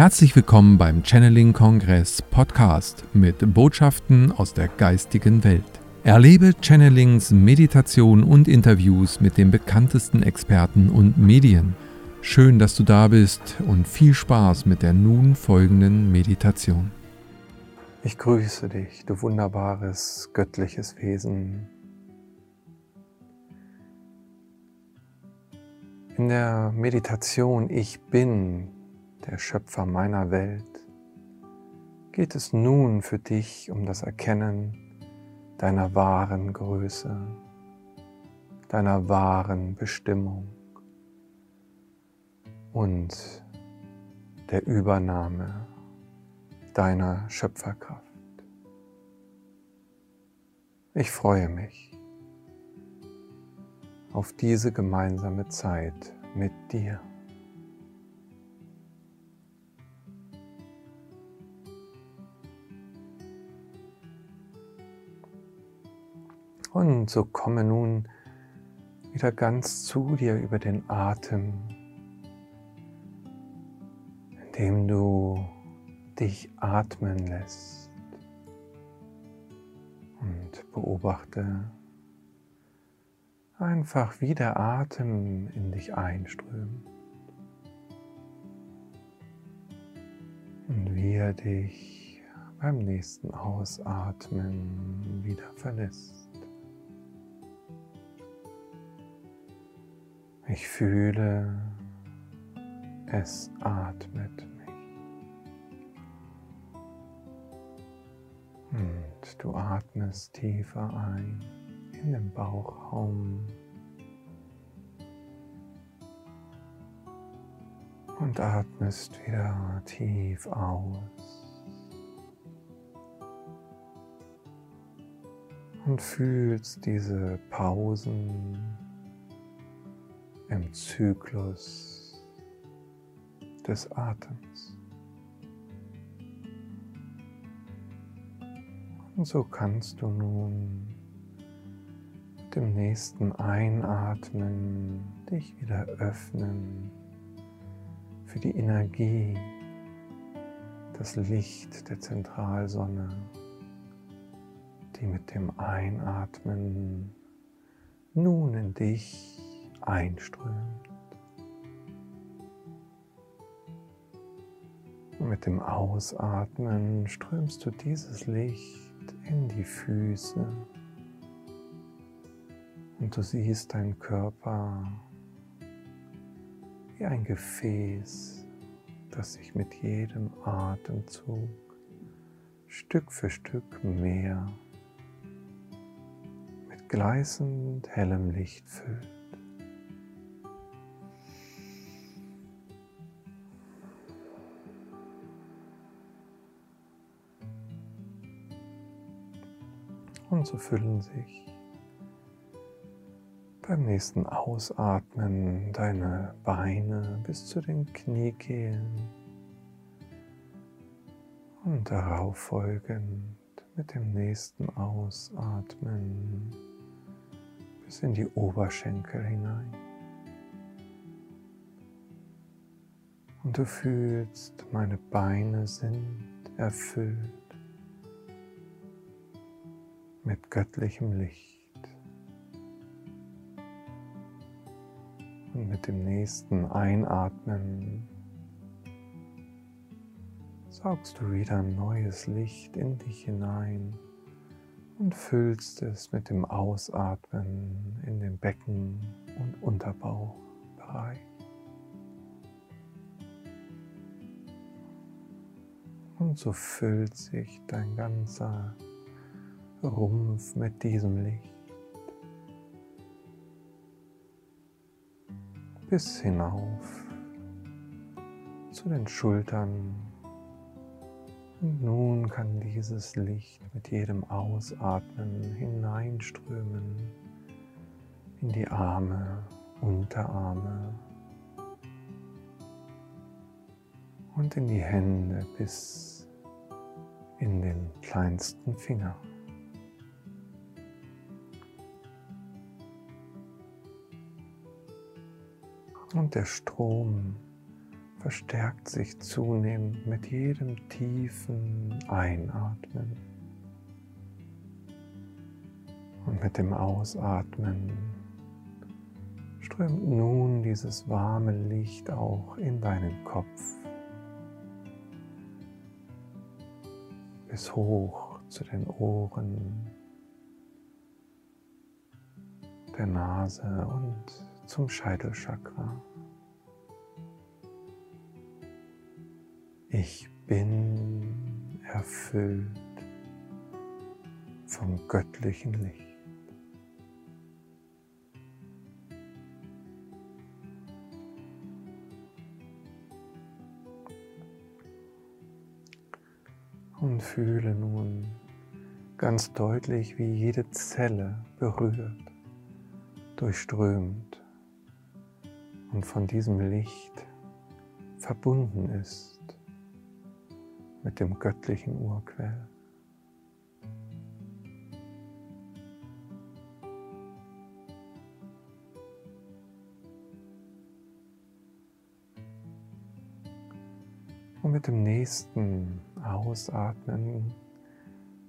Herzlich willkommen beim Channeling Kongress Podcast mit Botschaften aus der geistigen Welt. Erlebe Channelings, Meditation und Interviews mit den bekanntesten Experten und Medien. Schön, dass du da bist und viel Spaß mit der nun folgenden Meditation. Ich grüße dich, du wunderbares, göttliches Wesen. In der Meditation Ich bin der Schöpfer meiner Welt, geht es nun für dich um das Erkennen deiner wahren Größe, deiner wahren Bestimmung und der Übernahme deiner Schöpferkraft. Ich freue mich auf diese gemeinsame Zeit mit dir. Und so komme nun wieder ganz zu dir über den Atem, indem du dich atmen lässt und beobachte einfach, wie der Atem in dich einströmt und wie er dich beim nächsten Ausatmen wieder verlässt. Ich fühle, es atmet mich. Und du atmest tiefer ein in den Bauchraum. Und atmest wieder tief aus. Und fühlst diese Pausen im Zyklus des Atems. Und so kannst du nun mit dem nächsten Einatmen dich wieder öffnen für die Energie, das Licht der Zentralsonne, die mit dem Einatmen nun in dich einströmt. Und mit dem Ausatmen strömst du dieses Licht in die Füße und du siehst deinen Körper wie ein Gefäß, das sich mit jedem Atemzug Stück für Stück mehr mit gleißend hellem Licht füllt. Und so füllen sich beim nächsten Ausatmen deine Beine bis zu den Kniekehlen und darauf folgend mit dem nächsten Ausatmen bis in die Oberschenkel hinein. Und du fühlst, meine Beine sind erfüllt mit göttlichem Licht. Und mit dem nächsten Einatmen saugst du wieder neues Licht in dich hinein und füllst es mit dem Ausatmen in den Becken- und Unterbauchbereich. Und so füllt sich dein ganzer Rumpf mit diesem Licht bis hinauf zu den Schultern. Und nun kann dieses Licht mit jedem Ausatmen hineinströmen in die Arme, Unterarme und in die Hände bis in den kleinsten Finger. Und der Strom verstärkt sich zunehmend mit jedem tiefen Einatmen. Und mit dem Ausatmen strömt nun dieses warme Licht auch in deinen Kopf bis hoch zu den Ohren, der Nase und zum Scheitelchakra. Ich bin erfüllt vom göttlichen Licht. Und fühle nun ganz deutlich, wie jede Zelle berührt, durchströmt und von diesem Licht verbunden ist mit dem göttlichen Urquell. Und mit dem nächsten Ausatmen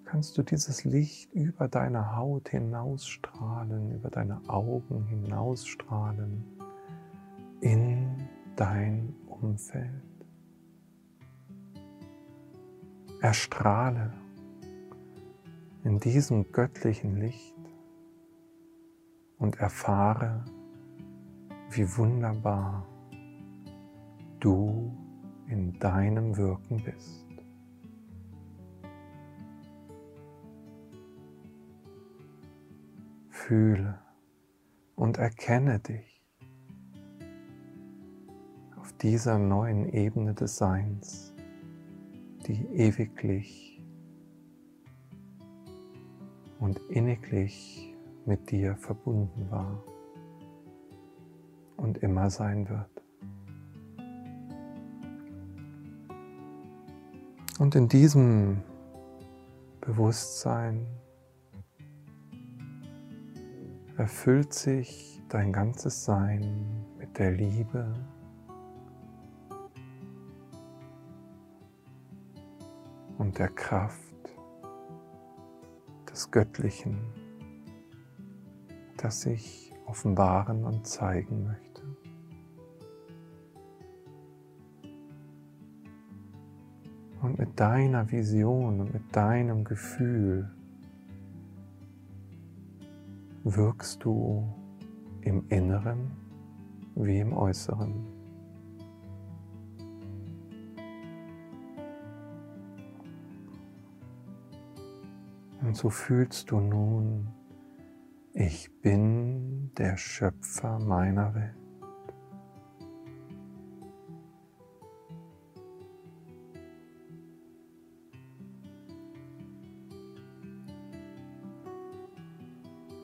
kannst du dieses Licht über deine Haut hinausstrahlen, über deine Augen hinausstrahlen in dein Umfeld. Erstrahle in diesem göttlichen Licht und erfahre, wie wunderbar du in deinem Wirken bist. Fühle und erkenne dich dieser neuen Ebene des Seins die ewiglich und inniglich mit dir verbunden war und immer sein wird. Und in diesem Bewusstsein erfüllt sich dein ganzes Sein mit der Liebe und der Kraft des Göttlichen, das sich offenbaren und zeigen möchte. Und mit deiner Vision und mit deinem Gefühl wirkst du im Inneren wie im Äußeren. Und so fühlst du nun, ich bin der Schöpfer meiner Welt.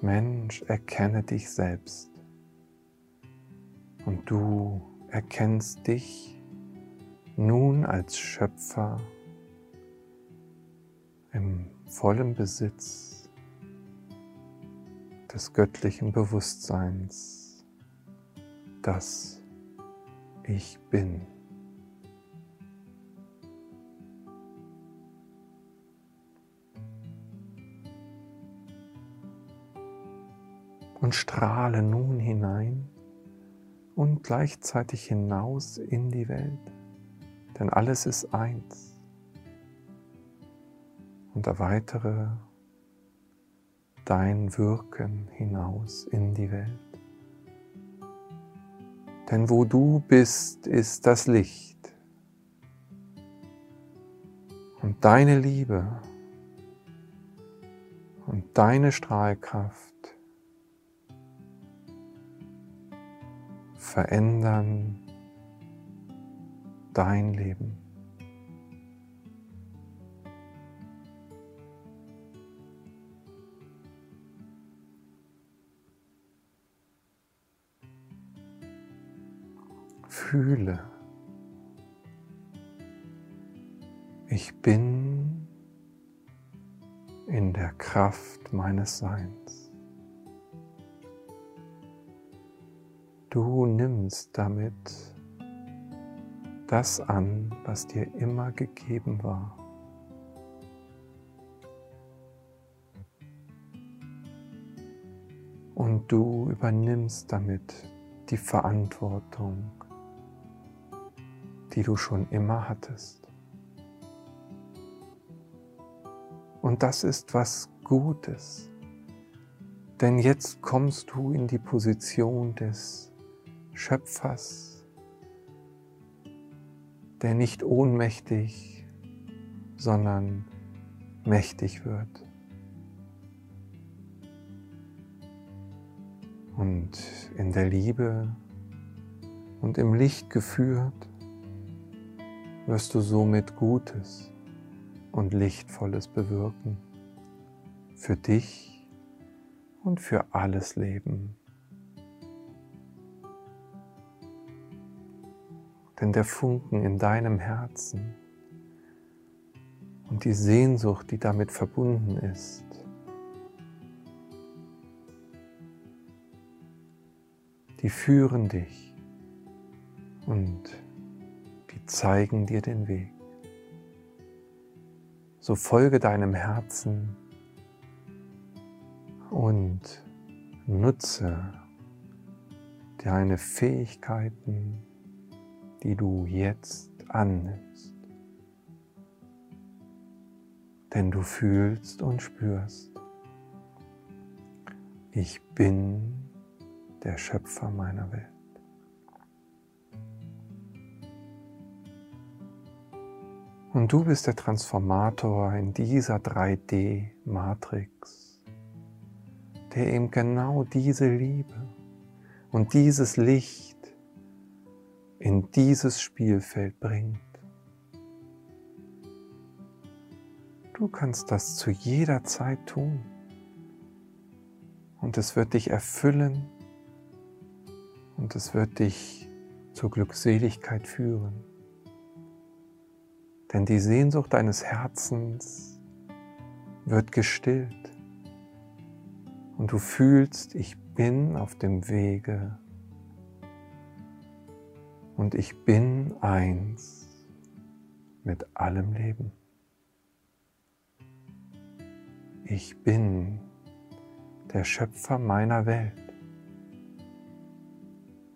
Mensch, erkenne dich selbst und du erkennst dich nun als Schöpfer im vollem Besitz des göttlichen Bewusstseins, das ich bin. Und strahle nun hinein und gleichzeitig hinaus in die Welt, denn alles ist eins und erweitere dein Wirken hinaus in die Welt. Denn wo du bist, ist das Licht. Und deine Liebe und deine Strahlkraft verändern dein Leben. Fühle, ich bin in der Kraft meines Seins. Du nimmst damit das an, was dir immer gegeben war. Und du übernimmst damit die Verantwortung, die du schon immer hattest. Und das ist was Gutes, denn jetzt kommst du in die Position des Schöpfers, der nicht ohnmächtig, sondern mächtig wird. Und in der Liebe und im Licht geführt, wirst du somit Gutes und Lichtvolles bewirken für dich und für alles Leben. Denn der Funken in deinem Herzen und die Sehnsucht, die damit verbunden ist, die führen dich und zeigen dir den Weg. So folge deinem Herzen und nutze deine Fähigkeiten, die du jetzt annimmst. Denn du fühlst und spürst, ich bin der Schöpfer meiner Welt. Und du bist der Transformator in dieser 3D-Matrix, der eben genau diese Liebe und dieses Licht in dieses Spielfeld bringt. Du kannst das zu jeder Zeit tun und es wird dich erfüllen und es wird dich zur Glückseligkeit führen. Denn die Sehnsucht deines Herzens wird gestillt und du fühlst, ich bin auf dem Wege und ich bin eins mit allem Leben. Ich bin der Schöpfer meiner Welt.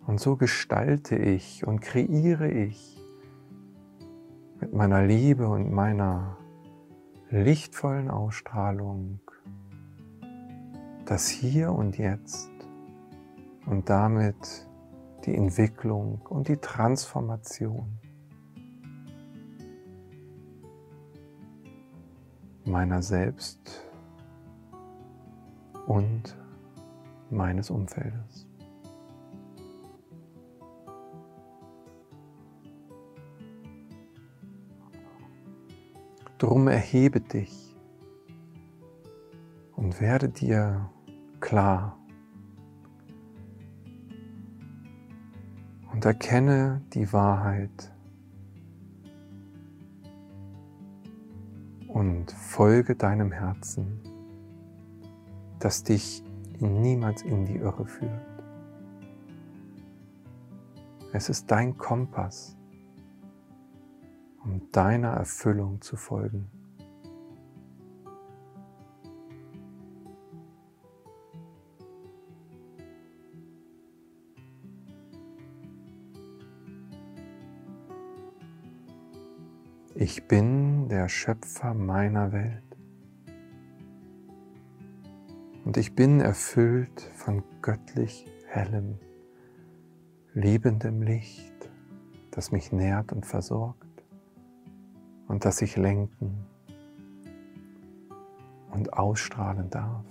Und so gestalte ich und kreiere ich mit meiner Liebe und meiner lichtvollen Ausstrahlung das Hier und Jetzt und damit die Entwicklung und die Transformation meiner selbst und meines Umfeldes. Drum erhebe dich und werde dir klar und erkenne die Wahrheit und folge deinem Herzen, das dich niemals in die Irre führt. Es ist dein Kompass um deiner Erfüllung zu folgen. Ich bin der Schöpfer meiner Welt. Und ich bin erfüllt von göttlich hellem, liebendem Licht, das mich nährt und versorgt und das ich lenken und ausstrahlen darf.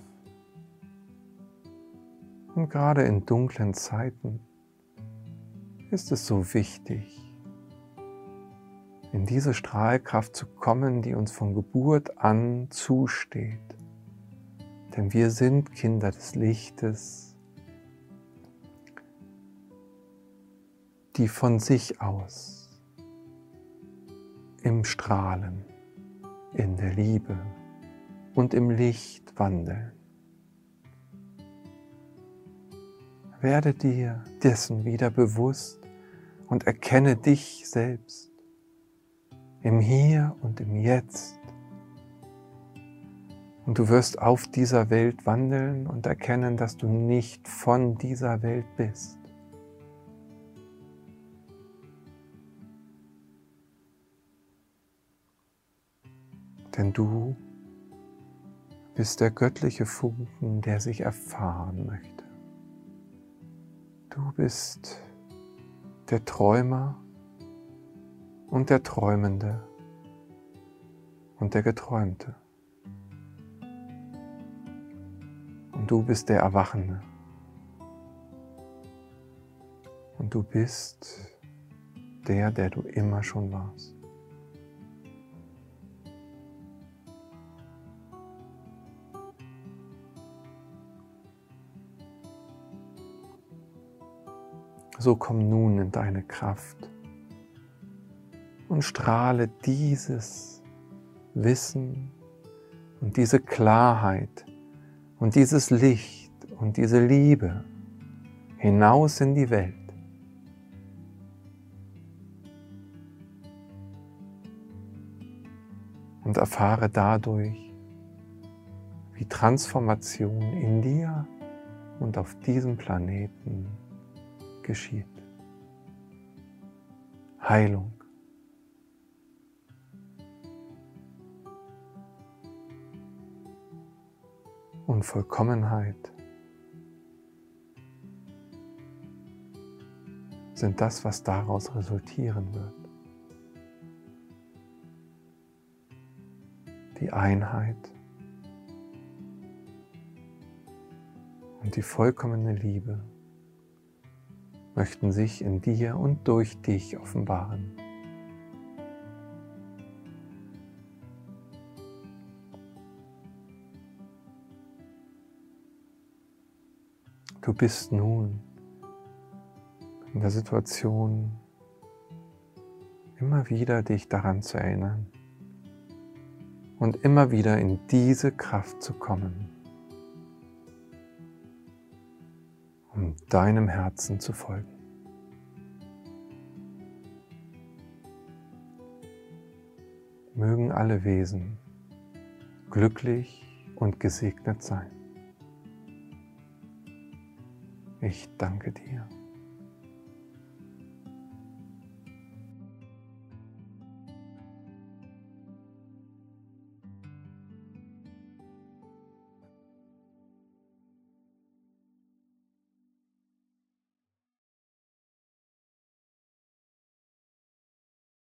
Und gerade in dunklen Zeiten ist es so wichtig, in diese Strahlkraft zu kommen, die uns von Geburt an zusteht. Denn wir sind Kinder des Lichtes, die von sich aus im Strahlen, in der Liebe und im Licht wandeln. Werde dir dessen wieder bewusst und erkenne dich selbst im Hier und im Jetzt. Und du wirst auf dieser Welt wandeln und erkennen, dass du nicht von dieser Welt bist. Denn du bist der göttliche Funken, der sich erfahren möchte. Du bist der Träumer und der Träumende und der Geträumte. Und du bist der Erwachende. Und du bist der, der du immer schon warst. So komm nun in deine Kraft und strahle dieses Wissen und diese Klarheit und dieses Licht und diese Liebe hinaus in die Welt. Und erfahre dadurch, wie Transformation in dir und auf diesem Planeten geschieht. Heilung. Und Vollkommenheit sind das, was daraus resultieren wird. Die Einheit und die vollkommene Liebe möchten sich in dir und durch dich offenbaren. Du bist nun in der Situation, immer wieder dich daran zu erinnern und immer wieder in diese Kraft zu kommen. Um deinem Herzen zu folgen. Mögen alle Wesen glücklich und gesegnet sein. Ich danke dir.